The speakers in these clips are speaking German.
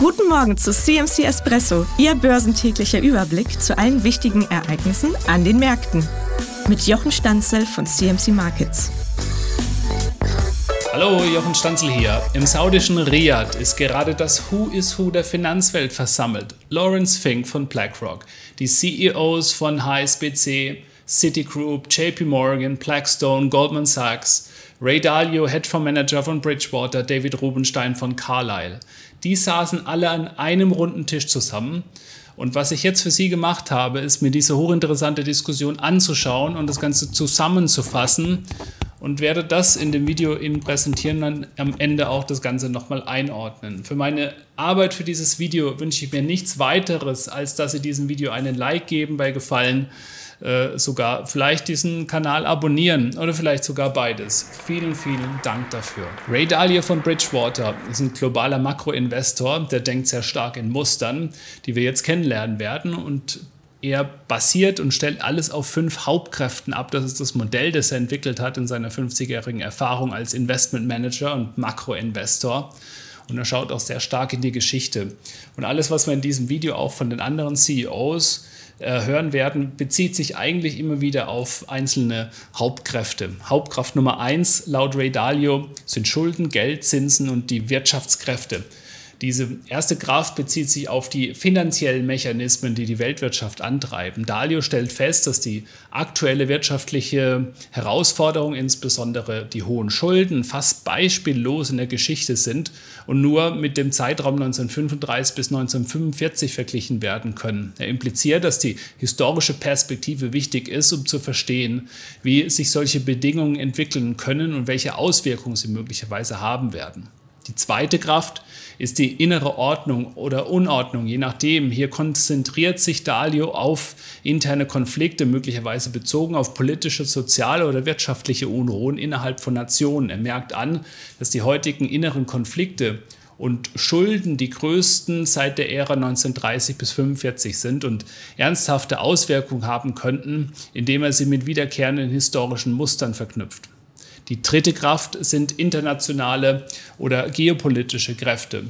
Guten Morgen zu CMC Espresso, Ihr börsentäglicher Überblick zu allen wichtigen Ereignissen an den Märkten. Mit Jochen Stanzel von CMC Markets. Hallo, Jochen Stanzel hier. Im saudischen Riyadh ist gerade das Who is Who der Finanzwelt versammelt. Lawrence Fink von BlackRock, die CEOs von HSBC, Citigroup, JP Morgan, Blackstone, Goldman Sachs, Ray Dalio, Hedgefondsmanager von Bridgewater, David Rubenstein von Carlyle. Die saßen alle an einem runden Tisch zusammen. Und was ich jetzt für Sie gemacht habe, ist mir diese hochinteressante Diskussion anzuschauen und das Ganze zusammenzufassen und werde das in dem Video Ihnen präsentieren und am Ende auch das Ganze nochmal einordnen. Für meine Arbeit für dieses Video wünsche ich mir nichts weiteres, als dass Sie diesem Video einen Like geben bei Gefallen äh, sogar vielleicht diesen Kanal abonnieren oder vielleicht sogar beides. Vielen, vielen Dank dafür. Ray Dalio von Bridgewater ist ein globaler Makroinvestor, der denkt sehr stark in Mustern, die wir jetzt kennenlernen werden und er basiert und stellt alles auf fünf Hauptkräften ab. Das ist das Modell, das er entwickelt hat in seiner 50-jährigen Erfahrung als Investmentmanager und Makroinvestor. Und er schaut auch sehr stark in die Geschichte. Und alles, was wir in diesem Video auch von den anderen CEOs äh, hören werden, bezieht sich eigentlich immer wieder auf einzelne Hauptkräfte. Hauptkraft Nummer eins laut Ray Dalio sind Schulden, Geld, Zinsen und die Wirtschaftskräfte. Diese erste Graph bezieht sich auf die finanziellen Mechanismen, die die Weltwirtschaft antreiben. Dalio stellt fest, dass die aktuelle wirtschaftliche Herausforderung, insbesondere die hohen Schulden, fast beispiellos in der Geschichte sind und nur mit dem Zeitraum 1935 bis 1945 verglichen werden können. Er impliziert, dass die historische Perspektive wichtig ist, um zu verstehen, wie sich solche Bedingungen entwickeln können und welche Auswirkungen sie möglicherweise haben werden. Die zweite Kraft ist die innere Ordnung oder Unordnung, je nachdem. Hier konzentriert sich Dalio auf interne Konflikte, möglicherweise bezogen auf politische, soziale oder wirtschaftliche Unruhen innerhalb von Nationen. Er merkt an, dass die heutigen inneren Konflikte und Schulden die größten seit der Ära 1930 bis 1945 sind und ernsthafte Auswirkungen haben könnten, indem er sie mit wiederkehrenden historischen Mustern verknüpft. Die dritte Kraft sind internationale oder geopolitische Kräfte.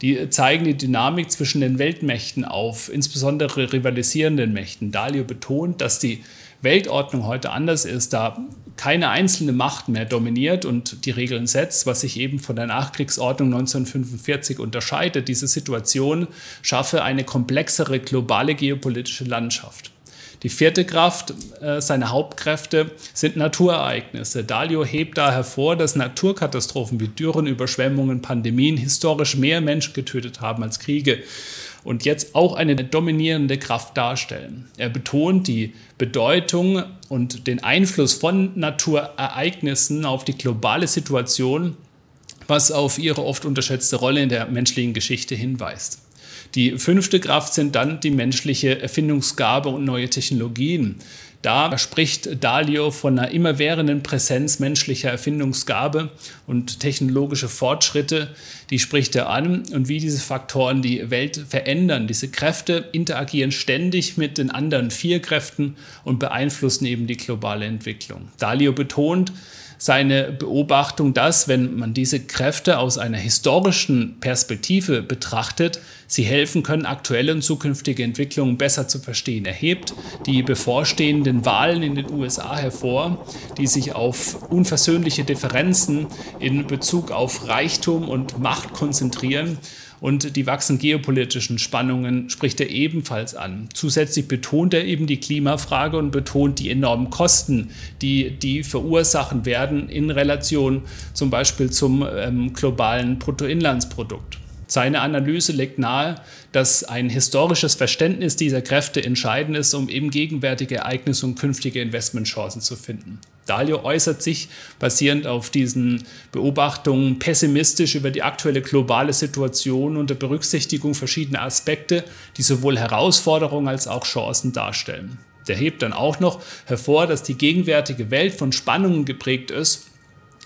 Die zeigen die Dynamik zwischen den Weltmächten auf, insbesondere rivalisierenden Mächten. Dalio betont, dass die Weltordnung heute anders ist, da keine einzelne Macht mehr dominiert und die Regeln setzt, was sich eben von der Nachkriegsordnung 1945 unterscheidet. Diese Situation schaffe eine komplexere globale geopolitische Landschaft. Die vierte Kraft, äh, seine Hauptkräfte, sind Naturereignisse. Dalio hebt da hervor, dass Naturkatastrophen wie Dürren, Überschwemmungen, Pandemien historisch mehr Menschen getötet haben als Kriege und jetzt auch eine dominierende Kraft darstellen. Er betont die Bedeutung und den Einfluss von Naturereignissen auf die globale Situation, was auf ihre oft unterschätzte Rolle in der menschlichen Geschichte hinweist. Die fünfte Kraft sind dann die menschliche Erfindungsgabe und neue Technologien. Da spricht Dalio von einer immerwährenden Präsenz menschlicher Erfindungsgabe und technologische Fortschritte, die spricht er an und wie diese Faktoren die Welt verändern. Diese Kräfte interagieren ständig mit den anderen vier Kräften und beeinflussen eben die globale Entwicklung. Dalio betont, seine Beobachtung, dass, wenn man diese Kräfte aus einer historischen Perspektive betrachtet, sie helfen können, aktuelle und zukünftige Entwicklungen besser zu verstehen. Er hebt die bevorstehenden Wahlen in den USA hervor, die sich auf unversöhnliche Differenzen in Bezug auf Reichtum und Macht konzentrieren und die wachsenden geopolitischen Spannungen spricht er ebenfalls an. Zusätzlich betont er eben die Klimafrage und betont die enormen Kosten, die die verursachen werden in Relation zum Beispiel zum ähm, globalen Bruttoinlandsprodukt. Seine Analyse legt nahe, dass ein historisches Verständnis dieser Kräfte entscheidend ist, um eben gegenwärtige Ereignisse und künftige Investmentchancen zu finden. Dalio äußert sich basierend auf diesen Beobachtungen pessimistisch über die aktuelle globale Situation unter Berücksichtigung verschiedener Aspekte, die sowohl Herausforderungen als auch Chancen darstellen. Der hebt dann auch noch hervor, dass die gegenwärtige Welt von Spannungen geprägt ist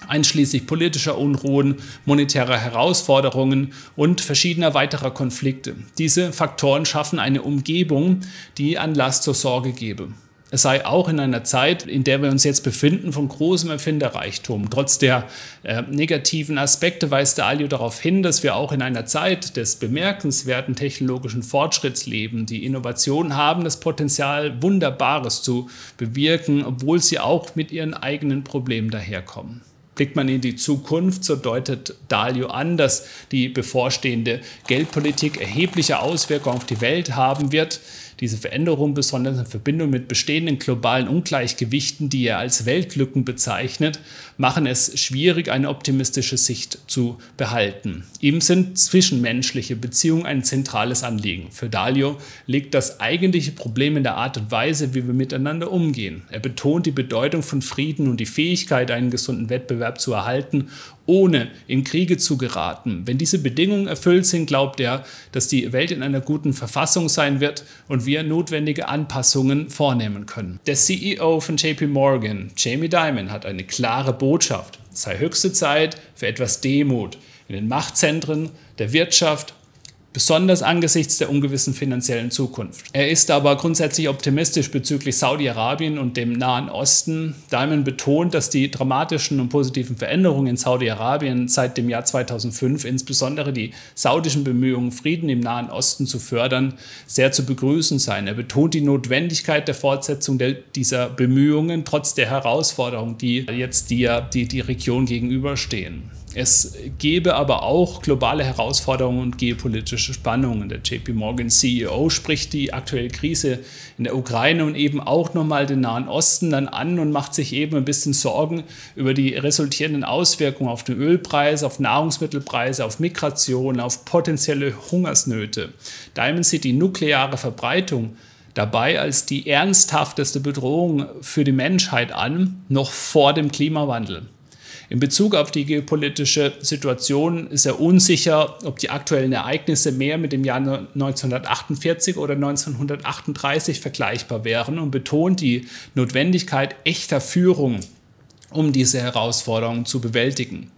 einschließlich politischer Unruhen, monetärer Herausforderungen und verschiedener weiterer Konflikte. Diese Faktoren schaffen eine Umgebung, die Anlass zur Sorge gebe. Es sei auch in einer Zeit, in der wir uns jetzt befinden, von großem Erfinderreichtum. Trotz der äh, negativen Aspekte weist Dalio darauf hin, dass wir auch in einer Zeit des bemerkenswerten technologischen Fortschritts leben. Die Innovationen haben das Potenzial, Wunderbares zu bewirken, obwohl sie auch mit ihren eigenen Problemen daherkommen. Blickt man in die Zukunft, so deutet Dalio an, dass die bevorstehende Geldpolitik erhebliche Auswirkungen auf die Welt haben wird. Diese Veränderung, besonders in Verbindung mit bestehenden globalen Ungleichgewichten, die er als Weltlücken bezeichnet, machen es schwierig, eine optimistische Sicht zu behalten. Ihm sind zwischenmenschliche Beziehungen ein zentrales Anliegen. Für Dalio liegt das eigentliche Problem in der Art und Weise, wie wir miteinander umgehen. Er betont die Bedeutung von Frieden und die Fähigkeit, einen gesunden Wettbewerb zu erhalten ohne in Kriege zu geraten. Wenn diese Bedingungen erfüllt sind, glaubt er, dass die Welt in einer guten Verfassung sein wird und wir notwendige Anpassungen vornehmen können. Der CEO von JP Morgan, Jamie Dimon, hat eine klare Botschaft. Es sei höchste Zeit für etwas Demut in den Machtzentren der Wirtschaft besonders angesichts der ungewissen finanziellen Zukunft. Er ist aber grundsätzlich optimistisch bezüglich Saudi-Arabien und dem Nahen Osten. Diamond betont, dass die dramatischen und positiven Veränderungen in Saudi-Arabien seit dem Jahr 2005, insbesondere die saudischen Bemühungen, Frieden im Nahen Osten zu fördern, sehr zu begrüßen seien. Er betont die Notwendigkeit der Fortsetzung der, dieser Bemühungen trotz der Herausforderungen, die jetzt die, die, die Region gegenüberstehen. Es gäbe aber auch globale Herausforderungen und geopolitische Spannungen. Der JP Morgan CEO spricht die aktuelle Krise in der Ukraine und eben auch nochmal den Nahen Osten dann an und macht sich eben ein bisschen Sorgen über die resultierenden Auswirkungen auf den Ölpreis, auf Nahrungsmittelpreise, auf Migration, auf potenzielle Hungersnöte. Diamond sieht die nukleare Verbreitung dabei als die ernsthafteste Bedrohung für die Menschheit an, noch vor dem Klimawandel. In Bezug auf die geopolitische Situation ist er unsicher, ob die aktuellen Ereignisse mehr mit dem Jahr 1948 oder 1938 vergleichbar wären und betont die Notwendigkeit echter Führung, um diese Herausforderungen zu bewältigen.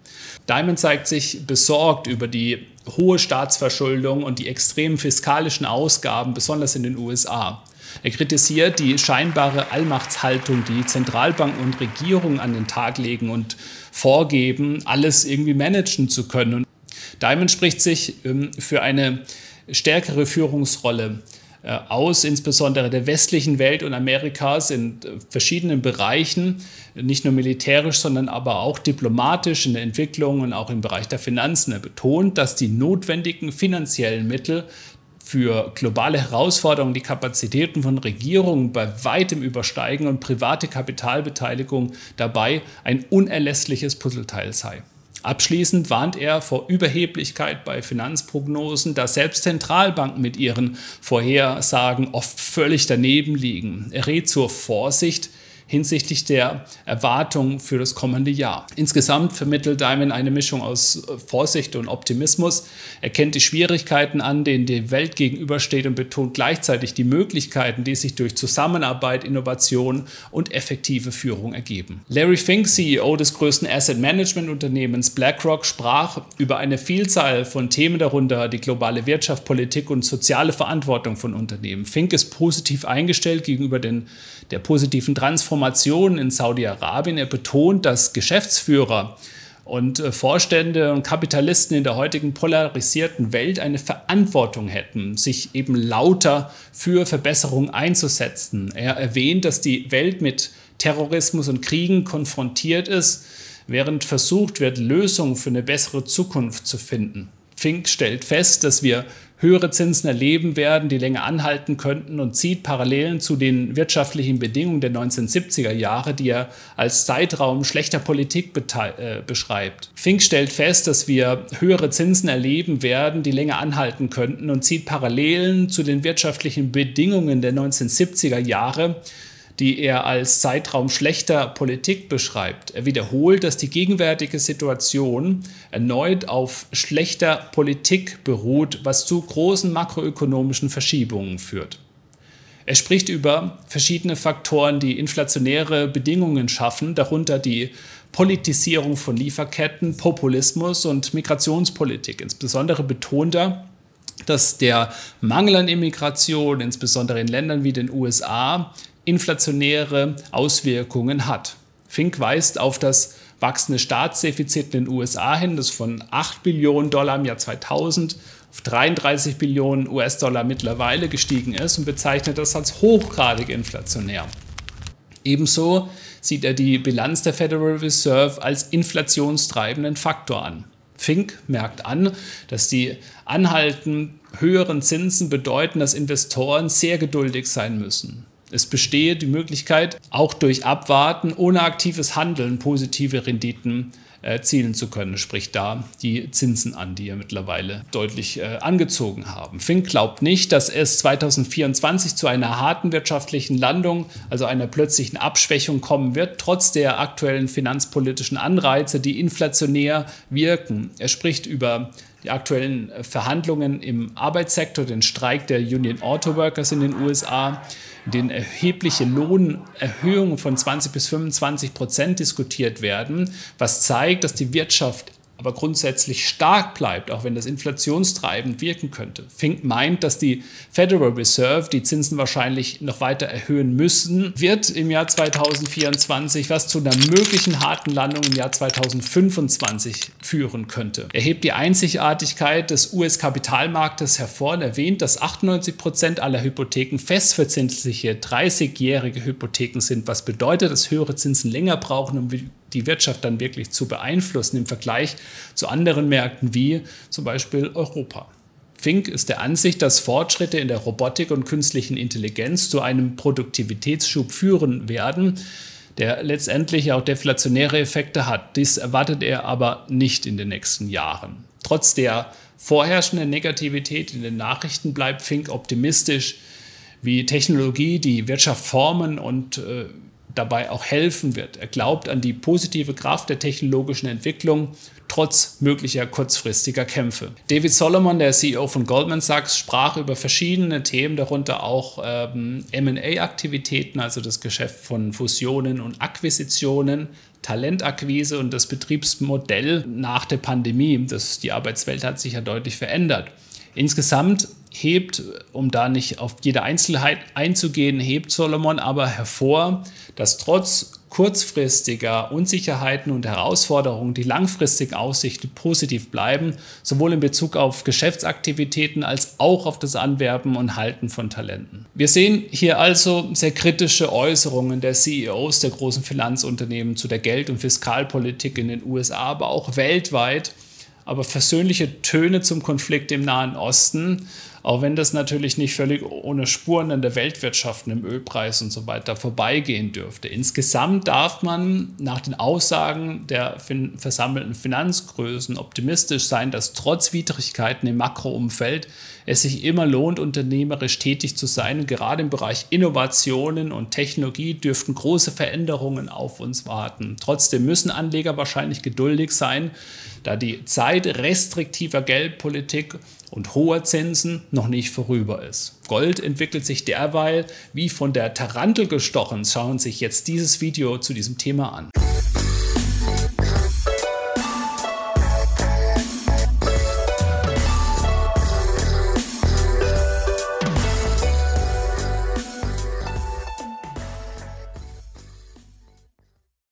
Diamond zeigt sich besorgt über die hohe Staatsverschuldung und die extremen fiskalischen Ausgaben, besonders in den USA. Er kritisiert die scheinbare Allmachtshaltung, die Zentralbanken und Regierungen an den Tag legen und vorgeben, alles irgendwie managen zu können. Und Diamond spricht sich ähm, für eine stärkere Führungsrolle äh, aus, insbesondere der westlichen Welt und Amerikas in äh, verschiedenen Bereichen, nicht nur militärisch, sondern aber auch diplomatisch in der Entwicklung und auch im Bereich der Finanzen. Er betont, dass die notwendigen finanziellen Mittel für globale Herausforderungen die Kapazitäten von Regierungen bei weitem übersteigen und private Kapitalbeteiligung dabei ein unerlässliches Puzzleteil sei. Abschließend warnt er vor Überheblichkeit bei Finanzprognosen, da selbst Zentralbanken mit ihren Vorhersagen oft völlig daneben liegen. Er rät zur Vorsicht, hinsichtlich der Erwartungen für das kommende Jahr. Insgesamt vermittelt Diamond eine Mischung aus äh, Vorsicht und Optimismus. Er kennt die Schwierigkeiten an, denen die Welt gegenübersteht und betont gleichzeitig die Möglichkeiten, die sich durch Zusammenarbeit, Innovation und effektive Führung ergeben. Larry Fink, CEO des größten Asset Management Unternehmens BlackRock, sprach über eine Vielzahl von Themen darunter die globale Wirtschaft, Politik und soziale Verantwortung von Unternehmen. Fink ist positiv eingestellt gegenüber den, der positiven Transformation Transformation in Saudi-Arabien. Er betont, dass Geschäftsführer und äh, Vorstände und Kapitalisten in der heutigen polarisierten Welt eine Verantwortung hätten, sich eben lauter für Verbesserung einzusetzen. Er erwähnt, dass die Welt mit Terrorismus und Kriegen konfrontiert ist, während versucht wird, Lösungen für eine bessere Zukunft zu finden. Fink stellt fest, dass wir höhere Zinsen erleben werden, die länger anhalten könnten und zieht Parallelen zu den wirtschaftlichen Bedingungen der 1970er Jahre, die er als Zeitraum schlechter Politik äh, beschreibt. Fink stellt fest, dass wir höhere Zinsen erleben werden, die länger anhalten könnten und zieht Parallelen zu den wirtschaftlichen Bedingungen der 1970er Jahre, die er als Zeitraum schlechter Politik beschreibt. Er wiederholt, dass die gegenwärtige Situation erneut auf schlechter Politik beruht, was zu großen makroökonomischen Verschiebungen führt. Er spricht über verschiedene Faktoren, die inflationäre Bedingungen schaffen, darunter die Politisierung von Lieferketten, Populismus und Migrationspolitik. Insbesondere betont er, dass der Mangel an Immigration, insbesondere in Ländern wie den USA, inflationäre Auswirkungen hat. Fink weist auf das wachsende Staatsdefizit in den USA hin, das von 8 Billionen Dollar im Jahr 2000 auf 33 Billionen US-Dollar mittlerweile gestiegen ist und bezeichnet das als hochgradig inflationär. Ebenso sieht er die Bilanz der Federal Reserve als inflationstreibenden Faktor an. Fink merkt an, dass die anhaltend höheren Zinsen bedeuten, dass Investoren sehr geduldig sein müssen. Es bestehe die Möglichkeit, auch durch Abwarten ohne aktives Handeln positive Renditen erzielen zu können, spricht da die Zinsen an, die ja mittlerweile deutlich äh, angezogen haben. Fink glaubt nicht, dass es 2024 zu einer harten wirtschaftlichen Landung, also einer plötzlichen Abschwächung kommen wird, trotz der aktuellen finanzpolitischen Anreize, die inflationär wirken. Er spricht über die aktuellen Verhandlungen im Arbeitssektor, den Streik der Union Auto Workers in den USA, in denen erhebliche Lohnerhöhungen von 20 bis 25 Prozent diskutiert werden, was zeigt, dass die Wirtschaft aber grundsätzlich stark bleibt, auch wenn das inflationstreibend wirken könnte. Fink meint, dass die Federal Reserve die Zinsen wahrscheinlich noch weiter erhöhen müssen, wird im Jahr 2024, was zu einer möglichen harten Landung im Jahr 2025 führen könnte. Er hebt die Einzigartigkeit des US-Kapitalmarktes hervor und erwähnt, dass 98 Prozent aller Hypotheken festverzinsliche 30-jährige Hypotheken sind, was bedeutet, dass höhere Zinsen länger brauchen, um die Wirtschaft dann wirklich zu beeinflussen im Vergleich zu anderen Märkten wie zum Beispiel Europa. Fink ist der Ansicht, dass Fortschritte in der Robotik und künstlichen Intelligenz zu einem Produktivitätsschub führen werden, der letztendlich auch deflationäre Effekte hat. Dies erwartet er aber nicht in den nächsten Jahren. Trotz der vorherrschenden Negativität in den Nachrichten bleibt Fink optimistisch, wie Technologie die Wirtschaft formen und äh, dabei auch helfen wird. Er glaubt an die positive Kraft der technologischen Entwicklung trotz möglicher kurzfristiger Kämpfe. David Solomon, der CEO von Goldman Sachs, sprach über verschiedene Themen, darunter auch ähm, MA-Aktivitäten, also das Geschäft von Fusionen und Akquisitionen, Talentakquise und das Betriebsmodell nach der Pandemie. Das, die Arbeitswelt hat sich ja deutlich verändert. Insgesamt hebt, um da nicht auf jede Einzelheit einzugehen, hebt Solomon aber hervor, dass trotz kurzfristiger Unsicherheiten und Herausforderungen die langfristigen Aussichten positiv bleiben, sowohl in Bezug auf Geschäftsaktivitäten als auch auf das Anwerben und Halten von Talenten. Wir sehen hier also sehr kritische Äußerungen der CEOs der großen Finanzunternehmen zu der Geld- und Fiskalpolitik in den USA, aber auch weltweit aber versöhnliche Töne zum Konflikt im Nahen Osten, auch wenn das natürlich nicht völlig ohne Spuren an der Weltwirtschaft, im Ölpreis und so weiter vorbeigehen dürfte. Insgesamt darf man nach den Aussagen der versammelten Finanzgrößen optimistisch sein, dass trotz Widrigkeiten im Makroumfeld es sich immer lohnt, unternehmerisch tätig zu sein. Und gerade im Bereich Innovationen und Technologie dürften große Veränderungen auf uns warten. Trotzdem müssen Anleger wahrscheinlich geduldig sein, da die Zeit restriktiver Geldpolitik und hoher Zinsen noch nicht vorüber ist. Gold entwickelt sich derweil wie von der Tarantel gestochen. Schauen Sie sich jetzt dieses Video zu diesem Thema an.